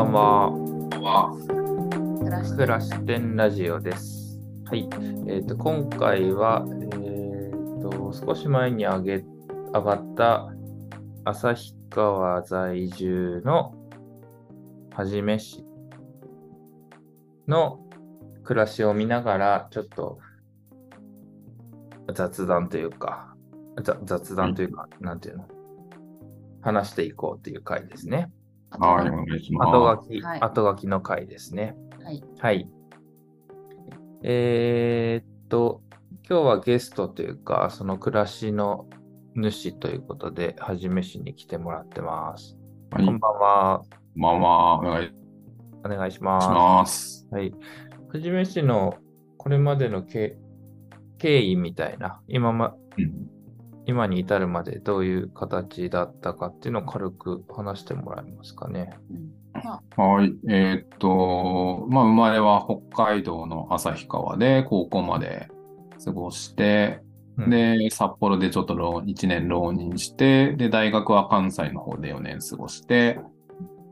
ばんは？は、暮らしラジオです。はい。えっ、と、今回は、えっ、と、少し前に上げ、上がった、旭川在住のはじめ氏の暮らしを見ながら、ちょっと雑談というか、ざ雑談というか、なんていうの？話していこうという回ですね。はい、お願いします。後書き、はい後書きの回ですね。はい。はい。えーっと、今日はゲストというか、その暮らしの主ということで、はじめしに来てもらってます。はい、こんばんは。こんばんは。お願いしお願いします。ます。はい。はじめしのこれまでの経経緯みたいな、今ま、うん今に至るまでどういう形だったかっていうのを軽く話してもらえますかね。はい。えーっと、まあ、生まれは北海道の旭川で高校まで過ごして、うんで、札幌でちょっと浪1年浪人して、で、大学は関西の方で4年過ごして、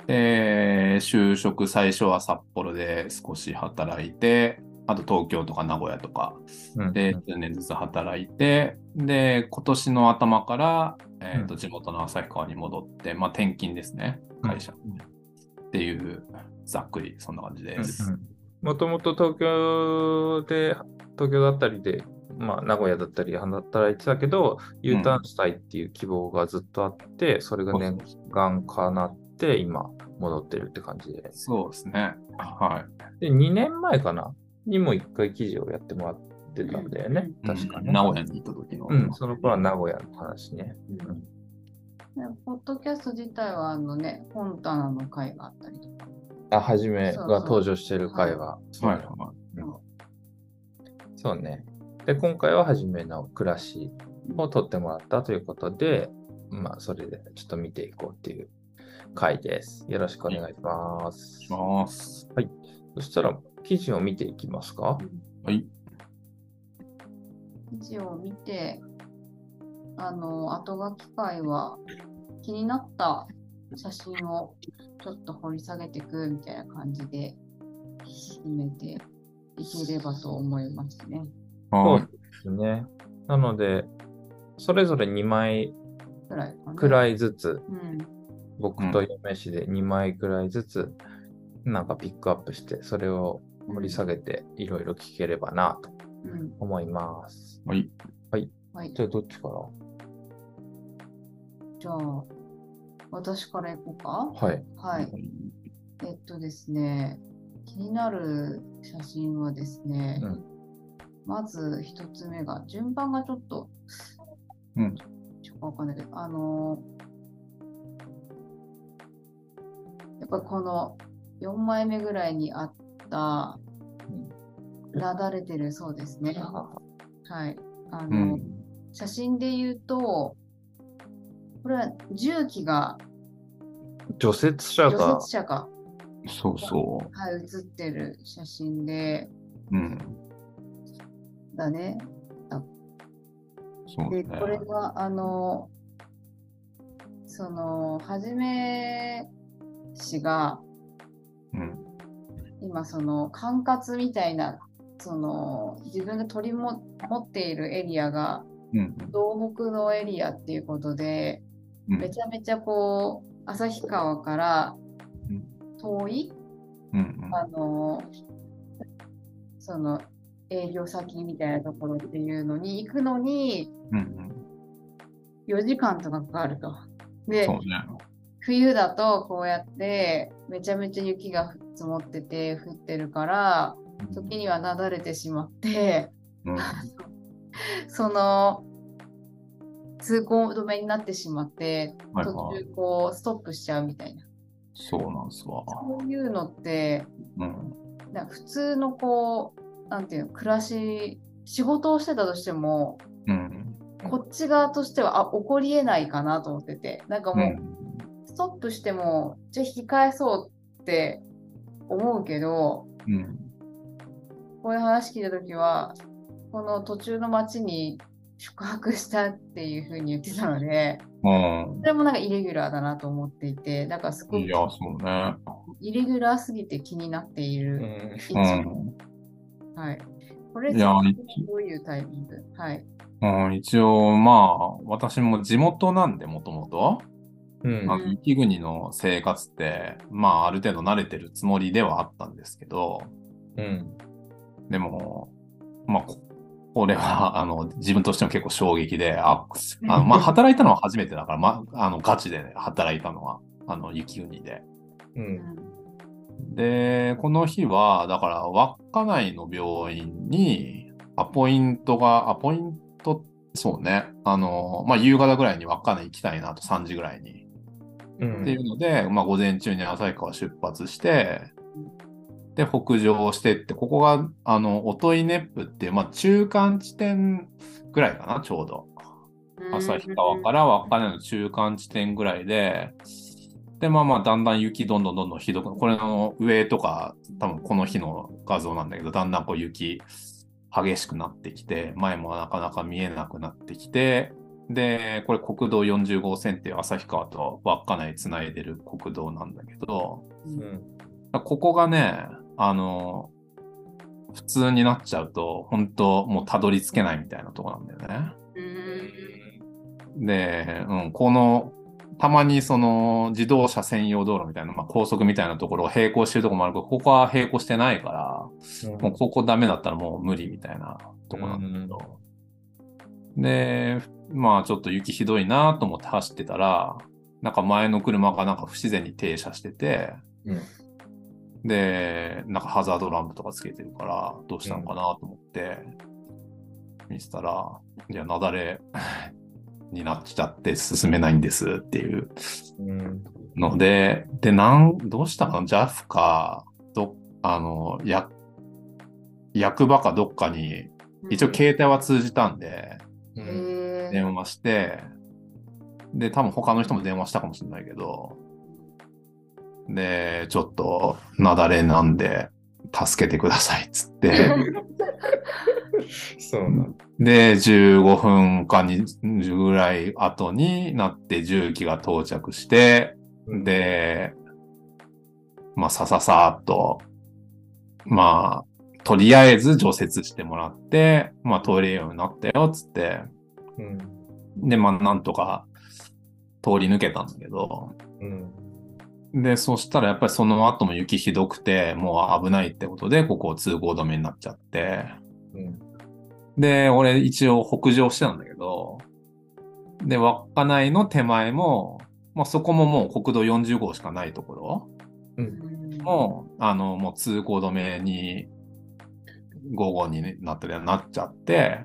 で、就職最初は札幌で少し働いて、あと東京とか名古屋とかうんで、数年ずつ働いて、で、今年の頭から、えーとうん地元の旭川に戻って、まあ、転勤ですね、会社。っていう、ざっくりそんな感じです。もともと東京で、東京だったりで、まあ、名古屋だったりで働いてたけど、U ターンしたいっていう希望がずっとあって、それが念願かなって、今、戻ってるって感じで。そうですね。はい。で、2年前かなにも1回記事をやってもらってたんだよね。うん確かね。名古屋に行った時の。うん、その頃は名古屋の話ね。でポッドキャスト自体は、あのね、本棚の回があったりとか。あ、はじめがそうそう登場してる回は。はいはそうね。で、今回ははじめの暮らしを撮ってもらったということで、まあ、それでちょっと見ていこうっていう回です。よろしくお願いします。い。そしたら、記事を見ていきますか？はい。記事を見て、あの、後書き会は気になった写真をちょっと掘り下げていくみたいな感じで進めていければと思いますね。はい。そうですね。なので、それぞれ2枚くらいかな。くらいずつ、うん。僕と嫁氏で2枚くらいずつ、なんかピックアップして、それを掘り下げていろいろ聞ければなとうん。思います。はい。はい。じゃあ、どっちから？じゃあ、私からいこうか？はい。はい。えっとですね、気になる写真はですね、うんまず一つ目が、順番がちょっと、うんちょっとわかんないけど、あのやっぱこの4枚目ぐらいにあった、なだれてるそうですね。はい。あうの、ん。写真で言うと、これは重機が、除雪車除が雪車が、そうそはい、写ってる写真で、う。うん。だね。で、そうね。これが、あの、その、はじめ氏が、うん。今、その、管轄みたいな、その、自分が取りも持っているエリアが、うん。東北のエリアっていうことで、うんめちゃめちゃこう、旭川からうん遠い、うん。あの、その、営業先みたいなところっていうのに行くのに、うん。4時間とかかかると。で。冬だとこうやってめちゃめちゃ雪が積もってて降ってるから時には雪崩れてしまってうん。その通行止めになってしまって途。中こうストップしちゃうみたいなそうなんすわ。そういうのってうん。な普通のこうなんていうの暮らし仕事をしてたとしてもうん。こっち側としてはあ起こりえないかなと思っててなんかもう、うん。ストップしても、じゃあ引き返そうって思うけど、うん。こういう話聞いたときは、この途中の町に宿泊したっていうふうに言ってたので、うんそ。れもなんかイレギュラーだなと思っていて、だからすごくいや、そうね。イレギュラーすぎて気になっていうる。ん。いつうん。はい。これ、どういうタイミング？はい。うん、一応、まあ、私も地元なんで、もともと。うんあの雪国の生活って、まあ、ある程度慣れてるつもりではあったんですけど、うん。でも、まあ、ここれは、あの、自分としても結構衝撃で、あ、あのまあ、働いたのは初めてだから、まあ、あの、ガチで、ね、働いたのは、あの、雪国で。う。うんんで、この日は、だから、稚内の病院に、アポイントが、アポイント、そうね、あの、まあ、夕方ぐらいに稚内行きたいなと、3時ぐらいに。うんっていうので、まあ、午前中に旭川出発して、で、北上してって、ここが、あの、音井ネップっていう、まあ、中間地点ぐらいかな、ちょうど。旭川から稚内の中間地点ぐらいで、で、まあまあ、だんだん雪どんどんどんどんひどく、これの上とか、多分この日の画像なんだけど、だんだんこう雪激しくなってきて、前もなかなか見えなくなってきて、で、これ国道40号線っていう旭川と稚内つないでる国道なんだけど、うん。ここがね、あの、普通になっちゃうと、本当もうたどり着けないみたいなとこなんだよね。うんで、うん、この、たまにその自動車専用道路みたいな、まあ、高速みたいなところを並行してるところもあるけど、ここは並行してないから、もうここダメだったらもう無理みたいなとこなんだけど。で、まあちょっと雪ひどいなと思って走ってたら、なんか前の車がなんか不自然に停車してて、うんで、なんかハザードランプとかつけてるから、どうしたのかなと思って、見せたら、いや、雪崩 になっちゃって進めないんですっていううん。ので、で、なん、どうしたかな ?JAF か、ど、あの、や、役場かどっかに、一応携帯は通じたんで、うん。電話して、で、多分他の人も電話したかもしれないけど、で、ちょっと、雪崩なんで、助けてくださいっつって、そうな。で、15分か20ぐらい後になって重機が到着して、で、まあ、さささーっと、まあ、とりあえず除雪してもらって、まあ、通れるようになったよ、つって、うん。で、まあ、なんとか通り抜けたんだけど、うん。で、そしたらやっぱりその後も雪ひどくて、もう危ないってことで、ここ通行止めになっちゃって、うん。で、俺一応北上してたんだけど、で、稚内の手前も、まあ、そこももう国道40号しかないところうんも、あの、もう通行止めに、午後になったりはなっちゃって、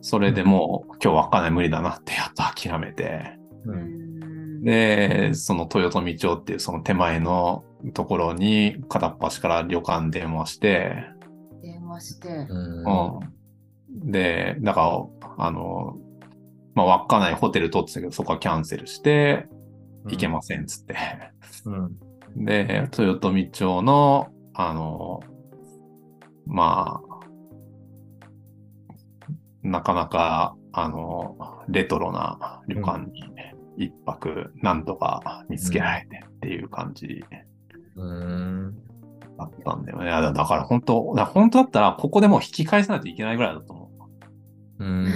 それでもう今日稚内無理だなってやっと諦めて、う。うんんで、その豊富町っていうその手前のところに片っ端から旅館電話して、電話して。うん。うん。で、だから、あの、まあ、稚内ホテル取ってたけど、そこはキャンセルして、行けませんっつって。うん。で、豊富町の、あの、まあ、なかなか、あの、レトロな旅館に一泊なんとか見つけられてっていう感じうん。だったんだよね。いやだから本当、だ本当だったらここでもう引き返さないといけないぐらいだと思う。うん。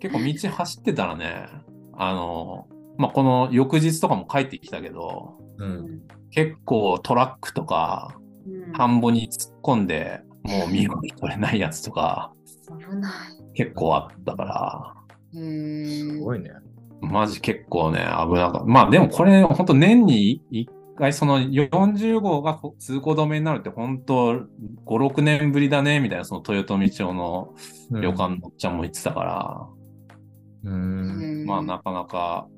結構道走ってたらね、あの、まあ、この翌日とかも帰ってきたけど、うん。結構トラックとか、うん田んぼに突っ込んで、もう身動き取れないやつとか、危ない。結構あったから、すごいね。マジ結構ね、危なかった。まあでもこれ、本当年に一回、その40号が通行止めになるって、本当5、6年ぶりだね、みたいな、その豊富町の旅館のおっちゃんも言ってたから、うん。まあなかなか、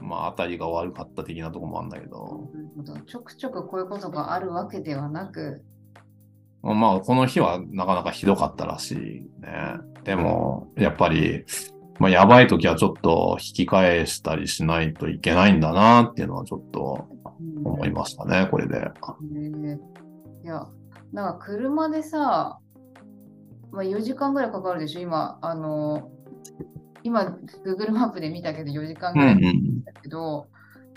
まあ当たりが悪かった的なとこもあるんだけどちょくちょくこういうことがあるわけではなく、まあこの日はなかなかひどかったらしいね。でも、やっぱり、まあやばい時はちょっと引き返したりしないといけないんだなっていうのはちょっとうん思いましたね、これで。いや、なんか車でさ、まあ、4時間ぐらいかかるでしょ、今、あの、今、Google マップで見たけど4時間ぐうんらいだけど、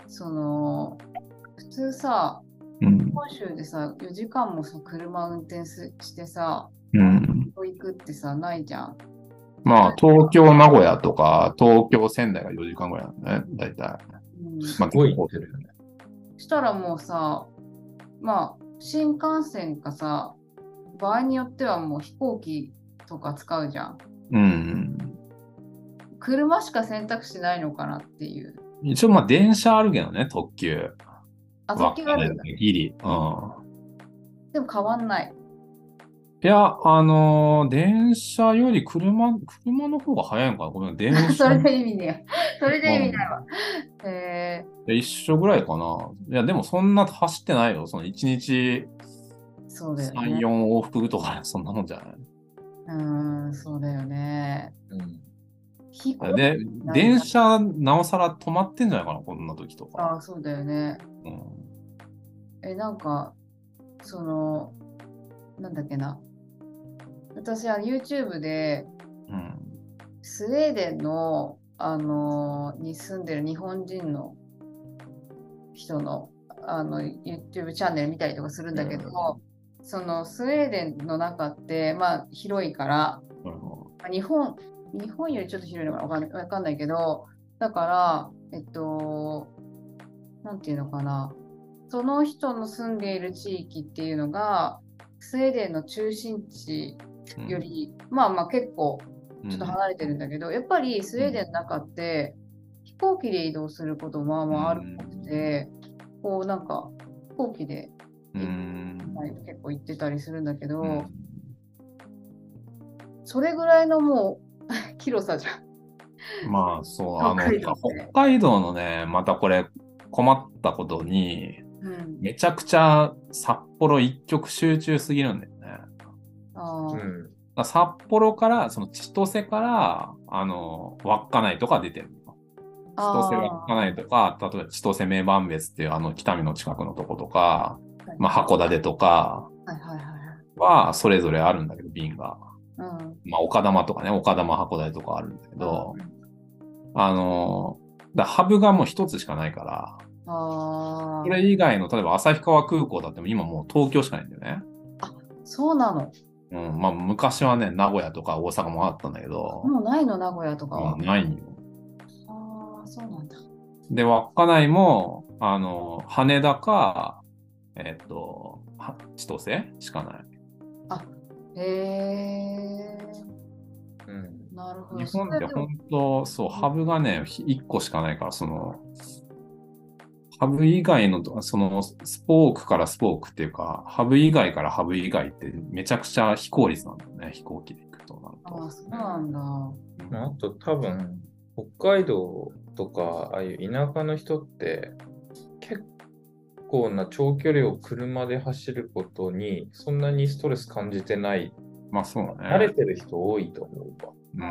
その、普通さ、うん。本州でさ、4時間もさ車運転すしてさ、うん。行くってさ、ないじゃん。まあ、東京、名古屋とか、東京、仙台が4時間ぐらいなんだね、大体。うん、まあ、すごい結構ってるよね。したらもうさ、まあ、新幹線かさ、場合によってはもう飛行機とか使うじゃん。うん。車しか選択肢ないのかなっていう。一応、まあ、電車あるけどね、特急。あ、特急があるんだ。ギリ。うん。でも変わんない。いや、あのー電車より車、車の方が早いのかな？ごめん、電そ車れで意味ねえ。それで意味ないわ。えで一緒ぐらいかな。いや、でもそんな走ってないよ。その1日ー、そうだよ3、ね。4往復とか、そんなもんじゃない？うーん、そうだよね。うんで、電車、なおさら止まってんじゃないかな、こんな時とか。ああ、そうだよね。うんえ、なんか、その、なんだっけな。私は YouTube で、うん。スウェーデンの、あのに住んでる日本人の人のあの YouTube チャンネル見たりとかするんだけど、そのスウェーデンの中って、まあ、広いから、なるほまあ日本日本よりちょっと広いのかな？わかんない。わかんないけど、だから、えっと、なんていうのかな、その人の住んでいる地域っていうのが、スウェーデンの中心地どより、まあまあ結構うんちょっと離れてるんだけど、やっぱりスウェーデンの中って飛行機で移動することまあまああるっぽくて、こうなんか飛行機で結構行ってたりするんだけど、うん。それぐらいのもう広さじゃん。まあ、そう、あの、北海道って北海道のね、またこれ困ったことに、うん、めちゃくちゃ札幌一極集中すぎるんだよね。あーうん札幌から、その千歳から、あの、稚内とか出てるの。千歳あ稚内とか、例えば千歳名番別っていうあの北見の近くのとことか、ーまあ、函館とかはいはいはいはい。はそれぞれあるんだけど、便が。うんまあ、岡玉とかね、岡玉函館とかあるんだけど、あの、だハブがもう一つしかないから、あそれ以外の、例えば旭川空港だっても今もう東京しかないんだよね。そうなの。うん、まあ昔はね、名古屋とか大阪もあったんだけど、もうないの、名古屋とかは。うんないよ。ああ、そうなんだ。で、稚内も、あの、羽田か、えっと、は千歳しかない。へえ、うんなるほど。日本で本当、そう、ハブがね、1個しかないから、その、ハブ以外の、その、スポークからスポークっていうか、ハブ以外からハブ以外ってめちゃくちゃ非効率なんだよね、飛行機で行くとなると。ああ、そうなんだ。まああと多分、北海道とか、ああいう田舎の人って、結構な長距離を車で走ることに、そんなにストレス感じてない、まあそうね。慣れてる人多いと思うわ。うん。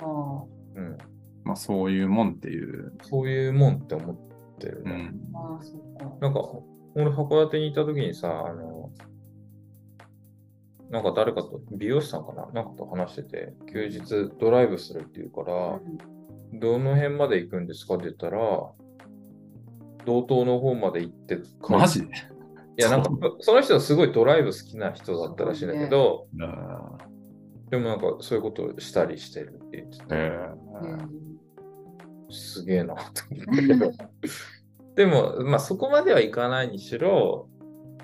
あうん。まあそういうもんっていう。そういうもんって思ってるね。うん。あ、ああ、そっか。なんか、俺、函館にいた時にさ、あの、なんか誰かと、美容師さんかななんかと話してて、休日ドライブするって言うから、どの辺まで行くんですかって言ったら、道東の方まで行ってマジ？でいや、なんか、その人はすごいドライブ好きな人だったらしいんだけど、うんでもなんかそういうことをしたりしてるって言ってて、えうんすげえなと思ったけど。でも、まあそこまではいかないにしろ、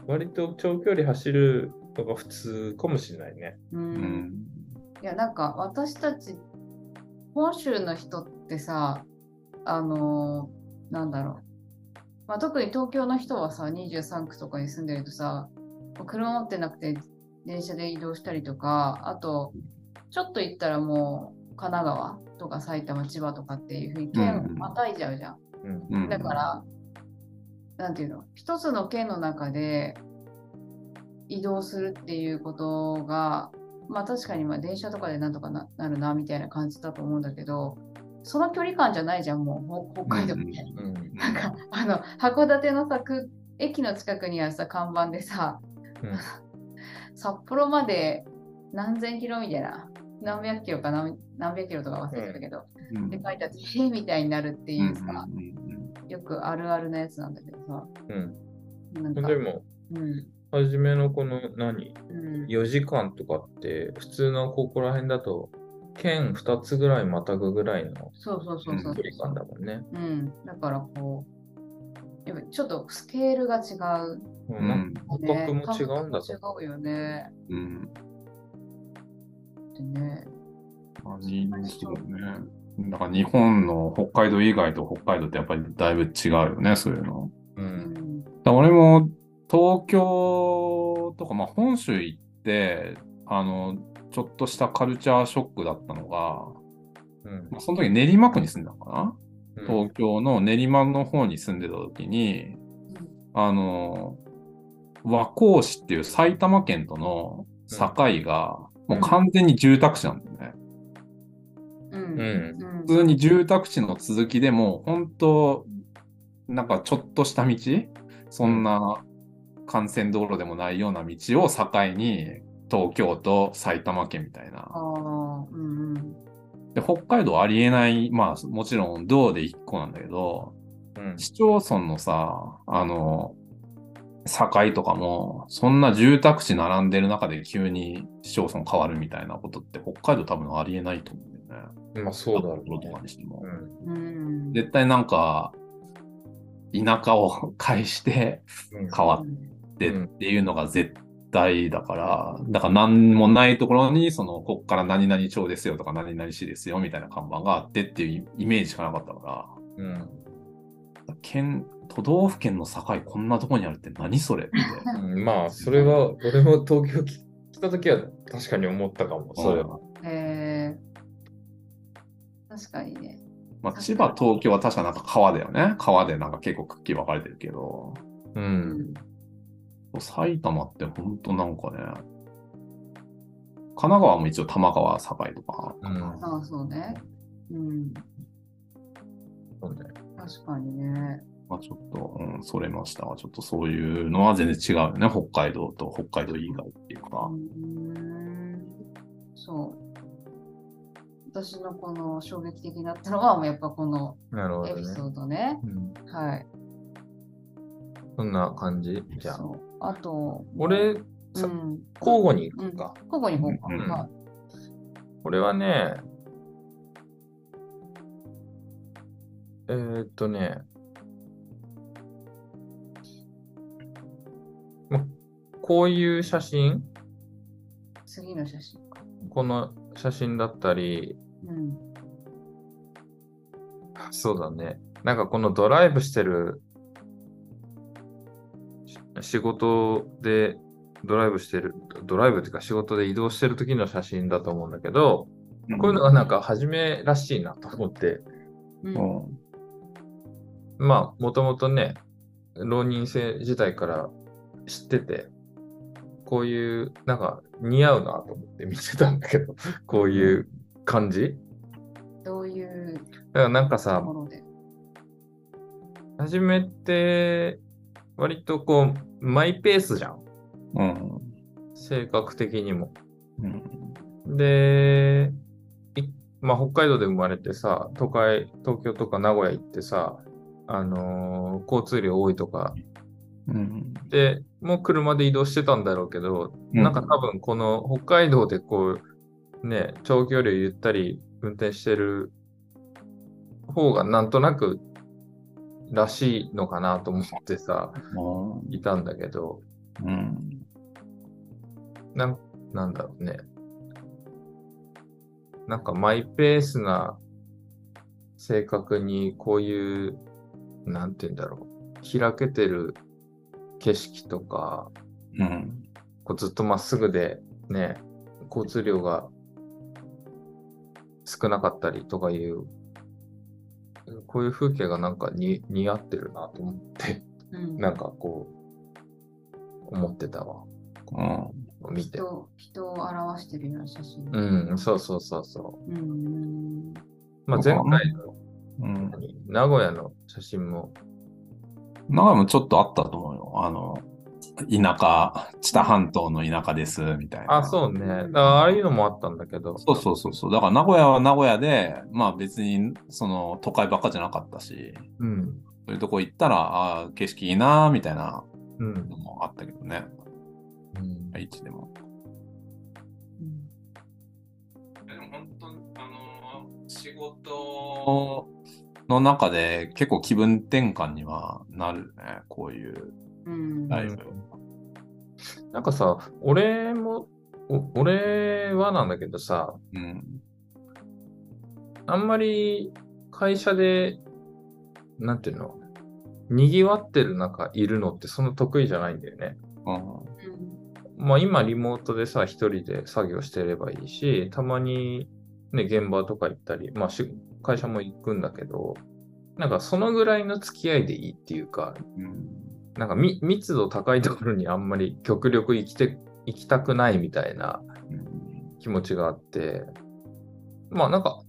割と長距離走るのが普通かもしれないね。う。うんん。いや、なんか私たち、本州の人ってさ、あのーなんだろう。まあ、特に東京の人はさ、23区とかに住んでるとさ、車持ってなくて電車で移動したりとか、あと、ちょっと行ったらもう神奈川とか埼玉、千葉とかっていうふうに県をまたいじゃうじゃん。うん。うんだから、なんていうの、一つの県の中で移動するっていうことが、まあ確かにまあ電車とかでなんとかななるなみたいな感じだと思うんだけど、その距離感じゃないじゃん、もうほ北海道って。うん。なんか、あの、函館のさ、く駅の近くにあるさ、看板でさ、うん。札幌まで何千キロみたいな。何百キロか何何百キロとか忘れてたけど、うん。で書いてあって、へえみたいになるっていうさ、うんうんよくあるあるなやつなんだけどさ、うん。でも、うん、初めのこの何？うん、4時間とかって、普通のここら辺だと、県2つぐらいまたぐぐらいのそうそうそうそう距離感だもんね。うん、だからこう、やっぱちょっとスケールが違う、うん、ね。格も違うんだと。違うよね。うんうんってね。まあにそうね。だから日本の北海道以外と北海道ってやっぱりだいぶ違うよね、そういうの。う。うんん。だ俺も東京とか、まあ、本州行って、あの、ちょっとしたカルチャーショックだったのが、うん。まあ、その時練馬区に住んだのかな、うん。東京の練馬の方に住んでた時に、あの、和光市っていう埼玉県との境が、もう完全に住宅地なんだよね。うん。普通に住宅地の続きでも、本当なんかちょっとした道、そんな幹線道路でもないような道を境に、東京と埼玉県みたいな。ああ、うんうん。で北海道ありえない、まあもちろん道で1個なんだけど、うん市町村のさ、あの、境とかも、そんな住宅地並んでる中で急に市町村変わるみたいなことって北海道多分ありえないと思うんだよね。まあそうだろうとかね。にしても。うんうん。絶対なんか、田舎を 介してうん変わってっていうのが絶対だから、だから何もないところに、その、こっから何々町ですよとか何々市ですよみたいな看板があってっていうイメージしかなかったから、うん県、都道府県の境こんなとこにあるって何それって。うんまあ、それは、俺も東京来来た時は確かに思ったかも、それは。えー、確かにね。まあ、千葉、東京は確かなんか川だよね。川でなんか結構くっきり分かれてるけど、う。うん埼玉ってほんとなんかね、神奈川も一応玉川境とか、うん。ああ、そうね。うん。そうね。確かにね。まあちょっと、うん、それましたわ。ちょっとそういうのは全然違うよね。北海道と北海道以外っていうかう。ん。そう。私のこの衝撃的だったのは、もうやっぱこのなるほどね。エピソードね。うん、はい。そんな感じ？じゃあ。あと、俺、うさん、交互に行くか。交互に行こうか。うんはい俺はね、えー、っとね、ま、こういう写真、次の写真か。この写真だったり、うん。そうだね。なんかこのドライブしてる、し仕事でドライブしてる、ドライブっていうか仕事で移動してる時の写真だと思うんだけど、こういうのがなんか初めらしいなと思って、うん。うん。まあ、もともとね、浪人生時代から知ってて、こういう、なんか似合うなと思って見てたんだけど、こういう感じ。どういうだからなんかさ。初めて、割とこう、マイペースじゃん。うん。性格的にも。うん。で、いまあ、北海道で生まれてさ、都会、東京とか名古屋行ってさ、あのー交通量多いとか、うん。で、もう車で移動してたんだろうけど、うんなんか多分この北海道でこう、ね、長距離ゆったり運転してる方がなんとなくらしいのかなと思ってさ、いたんだけど、うん。なんなんだろうね。なんかマイペースな性格にこういう、なんて言うんだろう。開けてる景色とか、うん。こうずっとまっすぐでね、交通量が少なかったりとかいう、こういう風景がなんかに似合ってるなと思って、うんなんかこう、思ってたわ。うん。見て。人人を表してるような写真。うん、そうそうそうそう。うん。うん。まあ、前回のうん。名古屋の写真も、長井もちょっとあったと思うよ。あの、田舎、知多半島の田舎です、みたいな。あ、そうね。だからああいうのもあったんだけど。そうそうそうそう。だから名古屋は名古屋で、まあ別にその都会ばっかじゃなかったし、うん。そういうとこ行ったら、ああ、景色いいな、みたいなうんの。もあったけどね。うん愛知でも。うんでも本当あの仕事の中で結構気分転換にはなるね、こういううんライブ。なんかさ、俺も、お俺はなんだけどさ、うん。あんまり会社で、なんていうの、賑わってる中いるのってそんな得意じゃないんだよね。うんまあ今リモートでさ、一人で作業してればいいし、たまにね、現場とか行ったり、まあし会社も行くんだけど、なんかそのぐらいの付き合いでいいっていうか、うんなんかみ密度高いところにあんまり極力行きて行きたくないみたいな気持ちがあって、まあなんか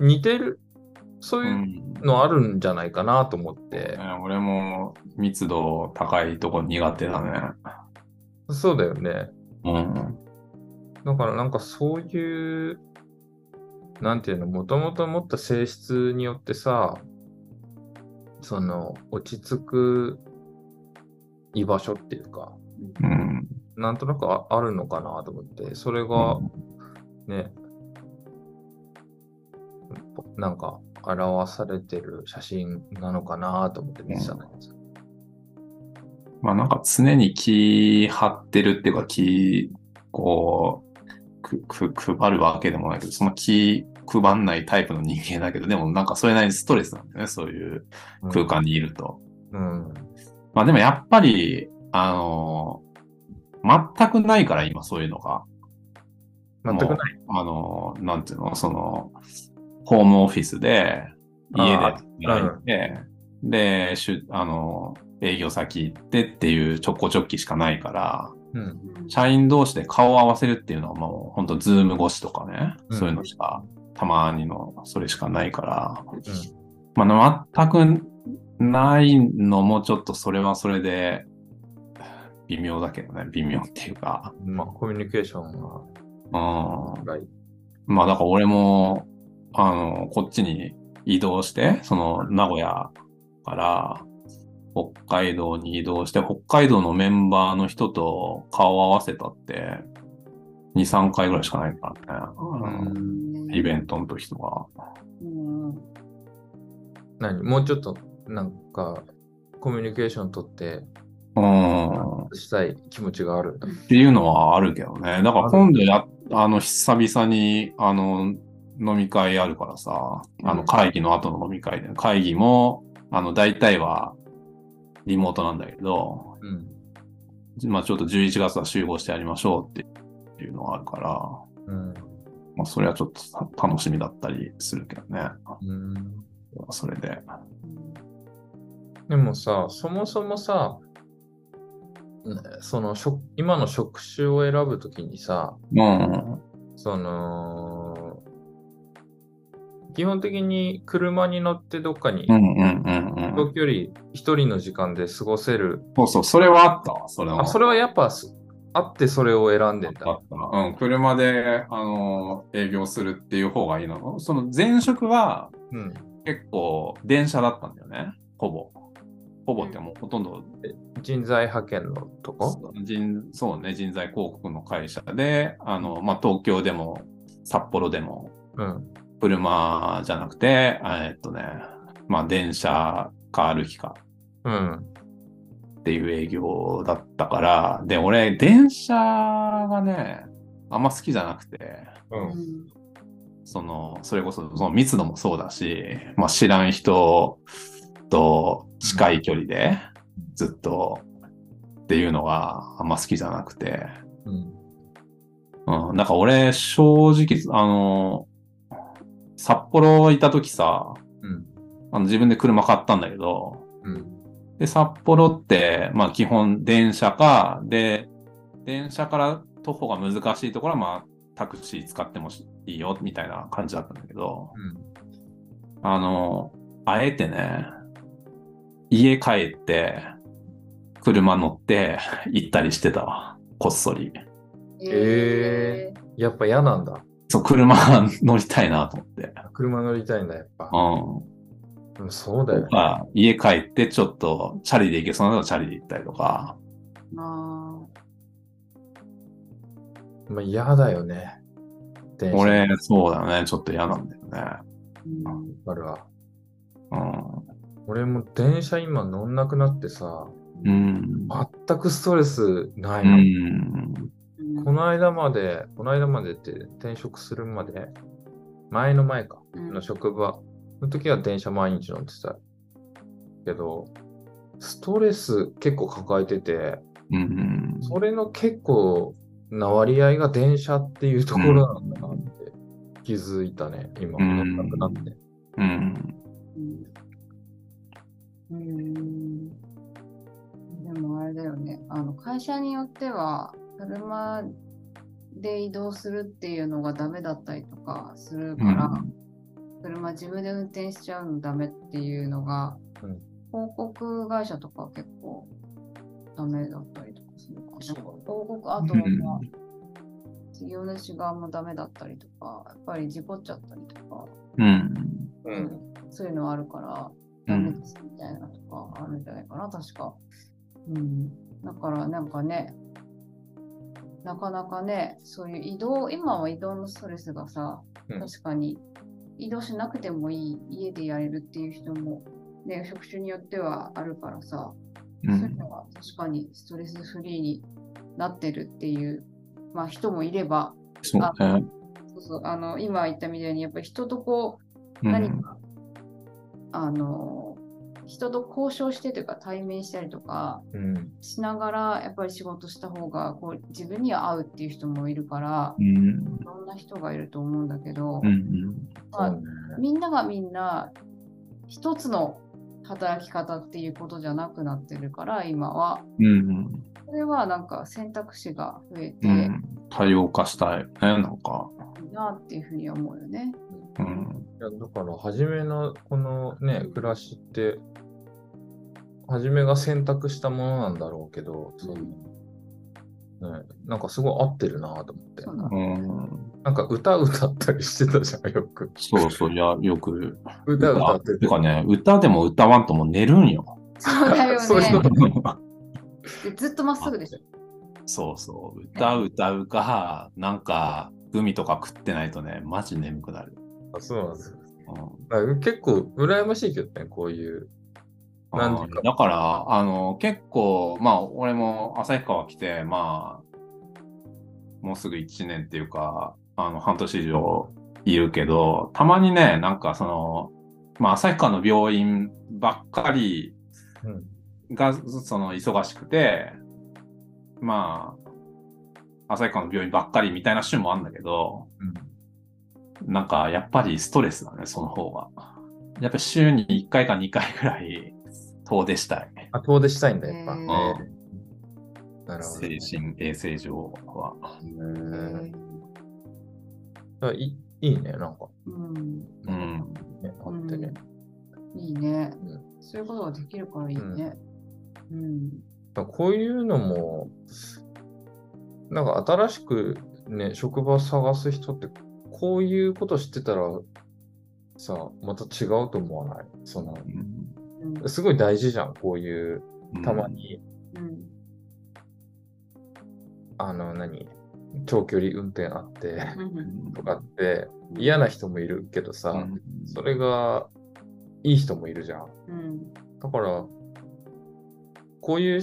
似てる、そうういうんのあるんじゃないかなと思って、ね俺も密度高いとこ苦手だね。そうだよね。うん。だからなんかそういう、なんていうの、もともと持った性質によってさ、その落ち着く居場所っていうか、うん。なんとなくああるのかなと思って、それがね、なんか表されてる写真なのかなと思って見てたんだけどさ。まあなんか常に気張ってるっていうか気、こう、く、く、配るわけでもないけど、その気配んないタイプの人間だけど、でもなんかそれなりにストレスなんだよね、そういう空間にいると。うん。まあでもやっぱり、あの、全くないから今そういうのが。全くない。あの、なんていうの、その、ホームオフィスで、家であ働いて、で、しゅ、あの、営業先行ってっていうちょこちょっきしかないから、うん。社員同士で顔を合わせるっていうのはもう本当ズーム越しとかね、うんそういうのしか、たまにのそれしかないから、うんまあ、全くないのもちょっとそれはそれで微妙だけどね、微妙っていうか。まあ、コミュニケーションうん。がいい。まあだから俺も、あの、こっちに移動して、その名古屋から北海道に移動して、北海道のメンバーの人と顔を合わせたって、2、3回ぐらいしかないからね。うんイベントの時とか。うん何？もうちょっと、なんか、コミュニケーション取ってうん。したい気持ちがある。っていうのはあるけどね。だから今度や、あの、久々に、あの、飲み会あるからさ、あの、会議の後の飲み会で、会議も、あの、大体はリモートなんだけど、うん。まあちょっと11月は集合してやりましょうっていうのがあるから、うん。まあそれはちょっとた楽しみだったりするけどね。うん、それで。でもさ、そもそもさ、ねその職今の職種を選ぶときにさ、うん。その、基本的に車に乗ってどっかにうんうんうんうん。長距離一人の時間で過ごせる。そうそう、それはあったわ。それは。あ、それはやっぱすあってそれを選んでたな。うん、車で、あの、営業するっていう方がいいの。その前職はうん。結構電車だったんだよね。ほぼ。ほぼってもうほとんど人材派遣のとこ？人、そうね、人材広告の会社で、あの、まあ、東京でも札幌でもうん。車じゃなくて、えっとね、まあ、電車か歩きかうん。っていう営業だったから、で、俺、電車がね、あんま好きじゃなくて、うん。その、それこそ、その密度もそうだし、まあ、知らん人と近い距離でずっとっていうのがあんま好きじゃなくて、うん。うん、なんか俺、正直、あの、札幌いた時さ、うん。あの自分で車買ったんだけど、うん。で、札幌って、まあ基本電車か、で、電車から徒歩が難しいところは、まあタクシー使ってもいいよ、みたいな感じだったんだけど、あの、あえてね、家帰って、車乗って行ったりしてたわ。こっそり。えやっぱ嫌なんだ。そう、車乗りたいなと思って。車乗りたいんだ、やっぱ。うん。うんそうだよね。まあ、家帰ってちょっとチャリで行けそうなのチャリで行ったりとか。あまあ嫌だよね。俺、そうだね。ちょっと嫌なんだよね。ーうんわかるわ。うん。俺も電車今乗んなくなってさ、うん。全くストレスなういの。ん。うんこの間まで、この間までって転職するまで、前の前か、うんの職場の時は電車毎日乗ってた。けど、ストレス結構抱えてて、うん。それの結構な割合が電車っていうところなんだなって気づいたね、今、うん乗んなくなって。うん。うんあの会社によっては車で移動するっていうのがダメだったりとかするから、車自分で運転しちゃうのダメっていうのが、うん広告会社とか結構ダメだったりとかするかな。広告、あとは、事業主側もダメだったりとか、やっぱり事故っちゃったりとか、うん。うん。そういうのあるから、うん。ダメですみたいなとかあるんじゃないかな、確か。うん。だからなんかね、なかなかね、そういう移動、今は移動のストレスがさ、うん確かに移動しなくてもいい、家でやれるっていう人も、ね、職種によってはあるからさ、うそういうんのが確かにストレスフリーになってるっていう、まあ、人もいれば、そうね。そうそうあの今言ったみたいに、やっぱり人とこう、うん。何か、あの、人と交渉してというか対面したりとかうん。しながらやっぱり仕事した方がこう自分には合うっていう人もいるからうん。いろんな人がいると思うんだけど、うん。まあそうね。みんながみんな一つの働き方っていうことじゃなくなってるから今はうん。それはなんか選択肢が増えていうん。多様化したいよね、なんか。いなっていうふうには思うよね。うん。いやだから、初めのこのね、暮らしって、初めが選択したものなんだろうけど、そのね、なんかすごい合ってるなと思ってそ。うん。なんか歌歌ったりしてたじゃん、よく。そうそう、いや、よく。歌歌ってて。てかね、歌でも歌わんともう寝るんよ。そうだよ そういうねずっとまっすぐでしょ。そうそう。歌う歌うか、なんか、グミとか食ってないとね、マジ眠くなる。あそうなんですよ。うん結構羨ましいけどね、こういう。かだから、あの、結構、まあ、俺も旭川来て、まあ、もうすぐ1年っていうか、あの、半年以上いるけど、たまにね、なんかその、まあ、旭川の病院ばっかりうん。が、その、忙しくて、まあ、旭川の病院ばっかりみたいな週もあるんだけど、なんか、やっぱりストレスだね、その方が。やっぱ週に1回か2回ぐらい 遠出したい。あ、遠出したいんだ、やっぱ。へーえーなるほどね、精神衛生上は。うんあいいいね、なんか。うん、うん。ね、あってね。いいね、うそういうことができるからいいね。うん。だからこういうのも、なんか新しくね、職場探す人って、こういうこと知ってたら、さ、また違うと思わない？その、うん。すごい大事じゃん、こういう、たまに、うん。あの、何、長距離運転あって、うんとかって、嫌な人もいるけどさ、うんそれがいい人もいるじゃん。うん。だから、こういう、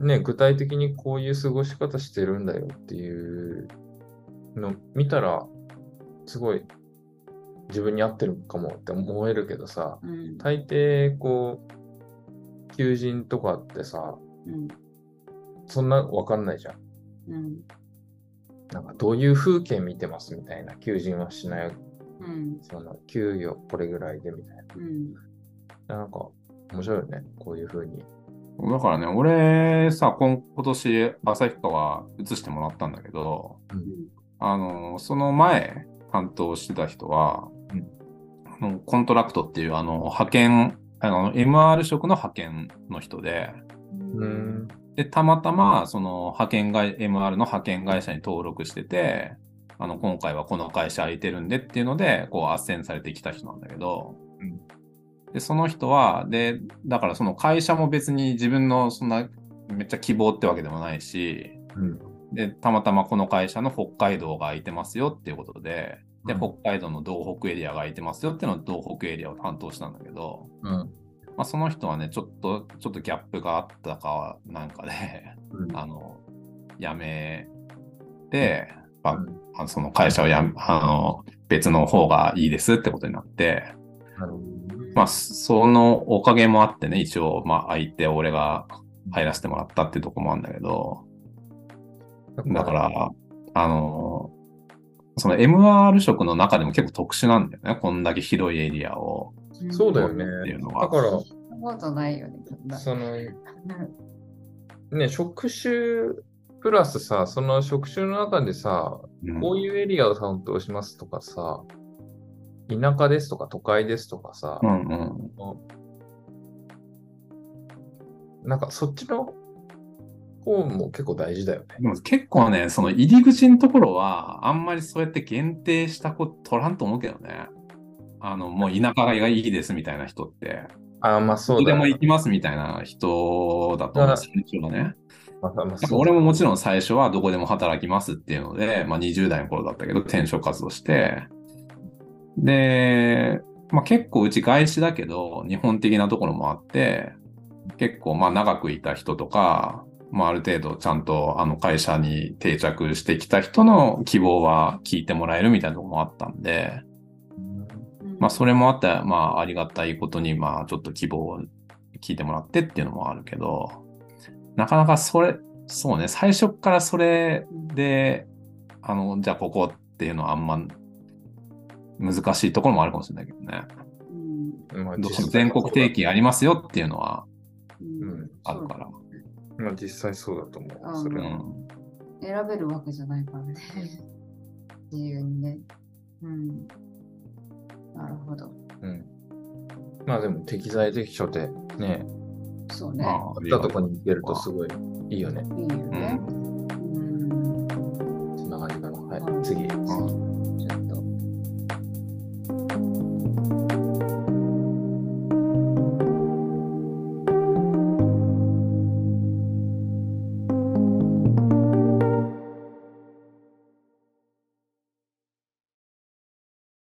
ね、具体的にこういう過ごし方してるんだよっていうの見たら、すごい自分に合ってるかもって思えるけどさ、うん。大抵こう、求人とかってさ、うん。そんなわかんないじゃん。うん。なんかどういう風景見てますみたいな、求人はしない、うん。その給与これぐらいでみたいうん。な。なんか面白いよね、こういう風に。だからね、俺さ、今今年、旭川移してもらったんだけど、あの、その前、担当してた人は、あのコントラクトっていう、あの、派遣、あの、MR 職の派遣の人で、うん。で、たまたま、その派遣会、MR の派遣会社に登録してて、あの、今回はこの会社空いてるんでっていうので、こう、斡旋されてきた人なんだけど、うんで、その人は、で、だからその会社も別に自分のそんな、めっちゃ希望ってわけでもないし、うん。で、たまたまこの会社の北海道が空いてますよっていうことで、で、うん。北海道の道北エリアが空いてますよっていうのを道北エリアを担当したんだけど、うん。まあ、その人はね、ちょっと、ちょっとギャップがあったかなんかで、うん。あの、辞めて、まあうん。あのその会社をやめ、あの、別の方がいいですってことになって、まあ、そのおかげもあってね、一応、まあ、相手、俺が入らせてもらったっていうところもあるんだけど、だから、あの、その MR 職の中でも結構特殊なんだよね。こんだけ広いエリアを。そうだよねっていうの。はだから、そんなことないよね。その、ね、職種プラスさ、その職種の中でさ、うんこういうエリアを担当しますとかさ、田舎ですとか都会ですとかさ、うんうん。なんかそっちの方も結構大事だよね。でも結構ね、その入り口のところは、あんまりそうやって限定したこと取らんと思うけどね。あの、もう田舎がいいですみたいな人って、ああ、まあどそうだよねこでも行きますみたいな人だと思う、最初はね。まあまあなんかそう俺ももちろん最初はどこでも働きますっていうので、まあ20代の頃だったけど転職活動して、で、まあ結構うち外資だけど日本的なところもあって、結構まあ長くいた人とか、まあある程度ちゃんとあの会社に定着してきた人の希望は聞いてもらえるみたいなところもあったんで、まあそれもあって、まあありがたいことにまあちょっと希望を聞いてもらってっていうのもあるけど、なかなかそれ、そうね、最初からそれで、あの、じゃあここっていうのはあんま難しいところもあるかもしれないけどね。うん。まあどうしても全国定期ありますよっていうのはうん。うん。あるから。まあ実際そうだと思あう。それは。うん。選べるわけじゃないからね。自由にね。うん。なるほど。うん。まあでも適材適所でね、そうね。まあ、あったとこに行けるとすごいいいよね。いいよね。うん。そんな感じかな。はい、うん次。うん